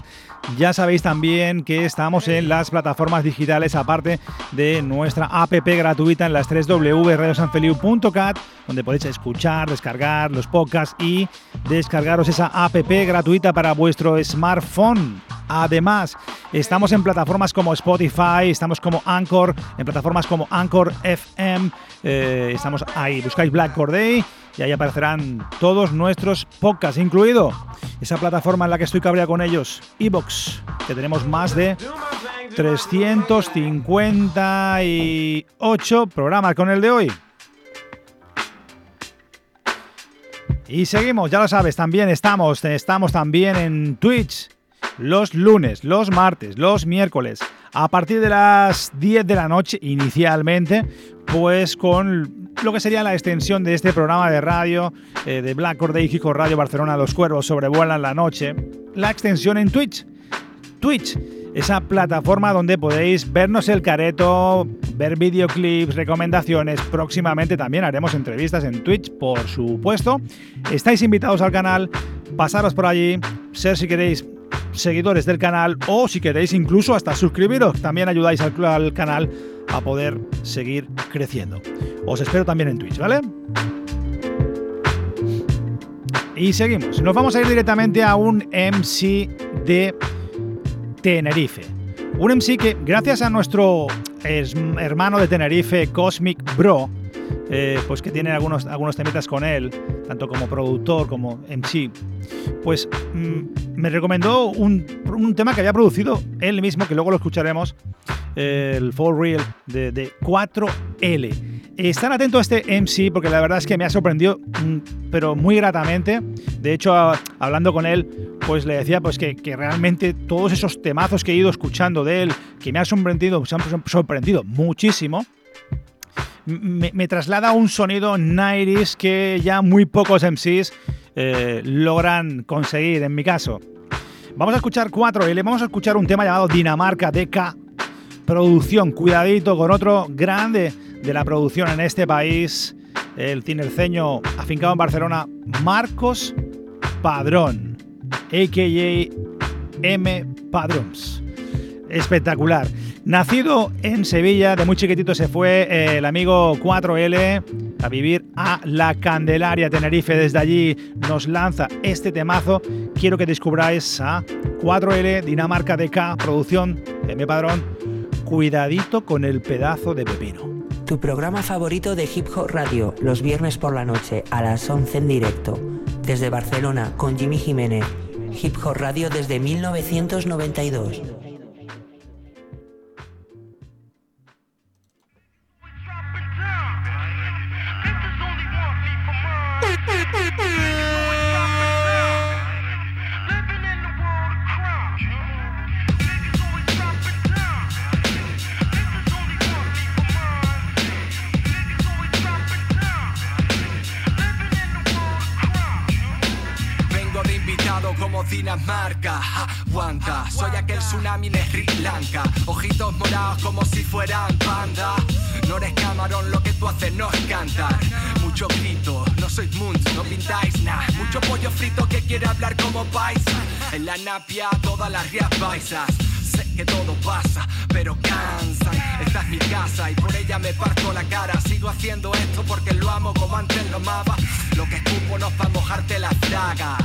Ya sabéis también que estamos en las plataformas digitales, aparte de nuestra app gratuita en las 3 www.radiosanfeliu.cat, donde podéis escuchar, descargar los podcasts y descargaros esa app gratuita para vuestro smartphone. Además, estamos en plataformas como Spotify, estamos como Anchor, en plataformas como Anchor FM, eh, estamos ahí, buscáis Black Corday y ahí aparecerán todos nuestros podcasts, incluido esa plataforma en la que estoy cabreado con ellos, Evox, que tenemos más de 358 programas con el de hoy. Y seguimos, ya lo sabes, también estamos, estamos también en Twitch los lunes, los martes, los miércoles, a partir de las 10 de la noche inicialmente, pues con lo que sería la extensión de este programa de radio eh, de Black Or Day Hijo Radio Barcelona Los Cuervos sobrevuelan la noche, la extensión en Twitch. Twitch, esa plataforma donde podéis vernos el careto, ver videoclips, recomendaciones. Próximamente también haremos entrevistas en Twitch, por supuesto. Estáis invitados al canal, pasaros por allí, ser si queréis seguidores del canal o si queréis incluso hasta suscribiros, también ayudáis al canal a poder seguir creciendo. Os espero también en Twitch, ¿vale? Y seguimos. Nos vamos a ir directamente a un MC de Tenerife. Un MC que, gracias a nuestro hermano de Tenerife, Cosmic Bro, eh, pues que tiene algunos, algunos temitas con él, tanto como productor como MC, pues mm, me recomendó un, un, tema que había producido él mismo, que luego lo escucharemos, el For Real de, de 4L. Están atentos a este MC porque la verdad es que me ha sorprendido, mm, pero muy gratamente. De hecho, hablando con él, pues le decía pues que, que, realmente todos esos temazos que he ido escuchando de él, que me han sorprendido, me han sorprendido muchísimo, me, traslada un sonido 90 que ya muy pocos MCs eh, logran conseguir, en mi caso. Vamos a escuchar 4L, vamos a escuchar un tema llamado Dinamarca DK Producción. Cuidadito con otro grande de la producción en este país, el tinerceño afincado en Barcelona, Marcos Padrón, a.k.a. M. Padrons. Espectacular. Nacido en Sevilla, de muy chiquitito se fue eh, el amigo 4L a vivir a La Candelaria, Tenerife. Desde allí nos lanza este temazo. Quiero que descubráis a 4L, Dinamarca DK, producción M. Padrón. Cuidadito con el pedazo de pepino. Tu programa favorito de Hip Hop Radio, los viernes por la noche a las 11 en directo. Desde Barcelona, con Jimmy Jiménez. Hip Hop Radio desde 1992. En la napia todas las rías paisas sé que todo pasa, pero cansan. Esta es mi casa y por ella me parto la cara. Sigo haciendo esto porque lo amo como antes lo amaba. Lo que escupo no es para mojarte las dagas.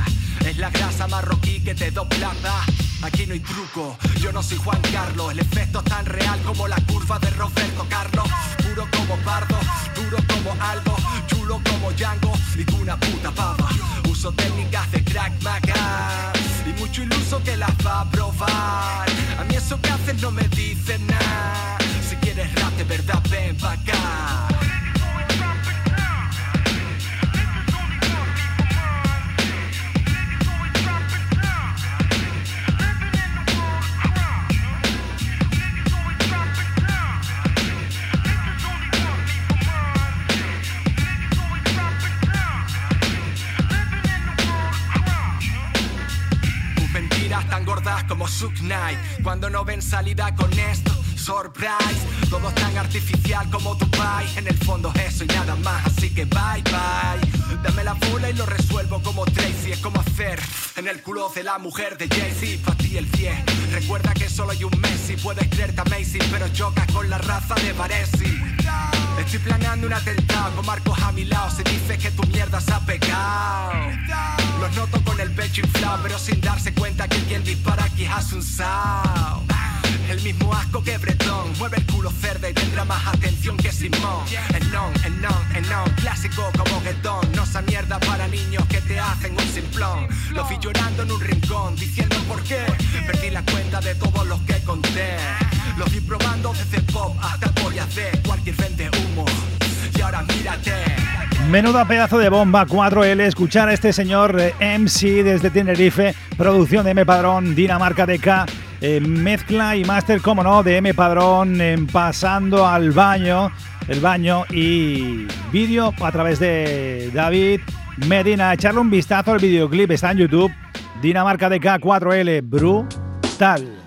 Es la grasa marroquí que te doblada. Aquí no hay truco, yo no soy Juan Carlos. El efecto es tan real como la curva de Roberto Carlos. Puro como Pardo, duro como Aldo, chulo como Django y tú una puta pava. Uso técnicas de crack maga y mucho iluso que las va a probar. A mí eso que haces no me dice nada. Si quieres rap de verdad, ven pa' acá. Cuando no ven salida con esto Surprise, todo es tan artificial como tu pai En el fondo eso y nada más, así que bye bye. Dame la bola y lo resuelvo como Tracy. Es como hacer en el culo de la mujer de Jay-Z Pa' ti el 10 Recuerda que solo hay un Messi Puedes creerte amazing pero chocas con la raza de Varesi Estoy planeando un atentado con Marcos a mi lado. Se dice que tu mierda se ha pegado. Los noto con el pecho inflado Pero sin darse cuenta que quien dispara aquí hace un sound el mismo asco que Bretón. Mueve el culo cerda y tendrá más atención que Simón. El non, el non, el non. Clásico como guetón No esa mierda para niños que te hacen un simplón. Los vi llorando en un rincón Diciendo por qué. Perdí la cuenta de todos los que conté Los vi probando desde pop hasta pollas de Cualquier vende humo Y ahora mírate Menuda pedazo de bomba 4L escuchar a este señor eh, MC desde Tenerife, producción de M Padrón, Dinamarca DK, eh, mezcla y máster, como no, de M Padrón, en pasando al baño, el baño y vídeo a través de David Medina. Echarle un vistazo al videoclip, está en YouTube, Dinamarca DK 4L, brutal.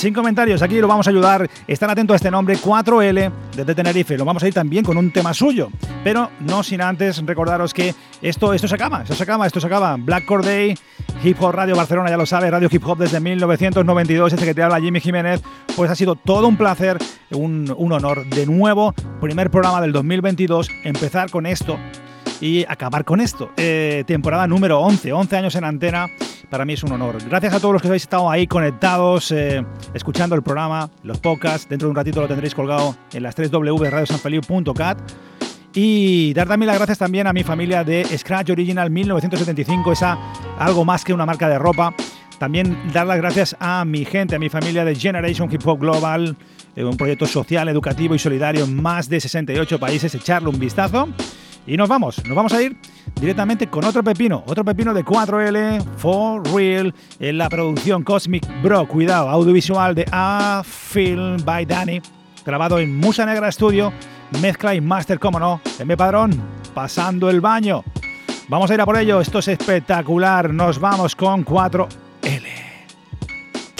Sin comentarios, aquí lo vamos a ayudar. Están atentos a este nombre 4L desde Tenerife. Lo vamos a ir también con un tema suyo. Pero no sin antes recordaros que esto, esto se acaba, esto se acaba, esto se acaba. Black Corday, Hip Hop Radio Barcelona, ya lo sabe, Radio Hip Hop desde 1992. Este que te habla Jimmy Jiménez. Pues ha sido todo un placer, un, un honor. De nuevo, primer programa del 2022, empezar con esto y acabar con esto. Eh, temporada número 11, 11 años en antena. Para mí es un honor. Gracias a todos los que habéis estado ahí conectados, eh, escuchando el programa, los podcasts. Dentro de un ratito lo tendréis colgado en las 3 www.radiosanfeliu.cat. Y dar también las gracias también a mi familia de Scratch Original 1975, esa algo más que una marca de ropa. También dar las gracias a mi gente, a mi familia de Generation Hip Hop Global, eh, un proyecto social, educativo y solidario en más de 68 países. Echarle un vistazo. Y nos vamos, nos vamos a ir directamente con otro pepino, otro pepino de 4L, For Real, en la producción Cosmic Bro, cuidado, audiovisual de A Film by Danny, grabado en Musa Negra Studio, mezcla y master, como no, M Padrón, pasando el baño. Vamos a ir a por ello, esto es espectacular, nos vamos con 4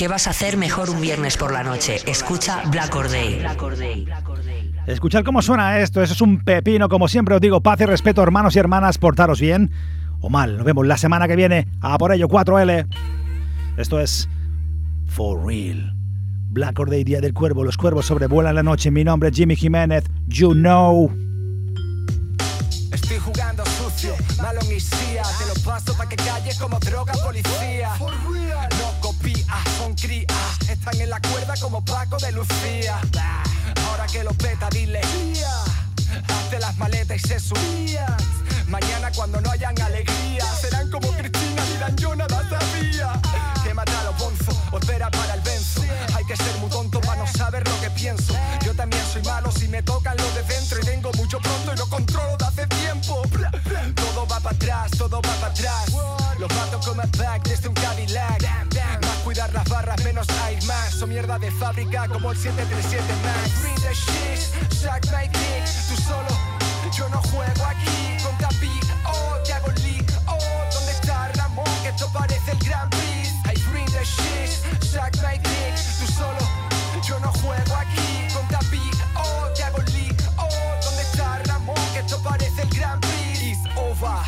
¿Qué vas a hacer mejor un viernes por la noche? Escucha Black or Day. Escuchad cómo suena esto, eso es un pepino, como siempre os digo, paz y respeto, hermanos y hermanas, portaros bien o mal. Nos vemos la semana que viene, a por ello 4L. Esto es For Real. Black or Day, Día del Cuervo, los cuervos sobrevuelan la noche. Mi nombre es Jimmy Jiménez, you know. Estoy jugando sucio, malo en Te lo paso pa' que como droga policía Están en la cuerda como Paco de Lucía. Ahora que lo peta, dile Hazte las maletas y se subían Mañana cuando no hayan alegría Serán como Cristina, dirán yo nada sabía Que mata a los bonzos, o espera para el benzo. Hay que ser muy tonto para no saber lo que pienso. Yo también soy malo si me tocan lo de dentro Y tengo mucho pronto y lo controlo de hace tiempo. Todo va para atrás, todo va para atrás. Los mato como back desde un Cadillac cuidar las barras, menos hay más. O mierda de fábrica como el 737 Max. Read the shit, Jack my dick. Tú solo, yo no juego aquí. Con David, oh, te hago oh, ¿dónde está Ramón? Que esto parece el Gran Prix. I bring the shit, Jack my dick. Tú solo, yo no juego aquí. Con David, oh, te hago oh, ¿dónde está Ramón? Que esto parece el Gran Prix. It's over.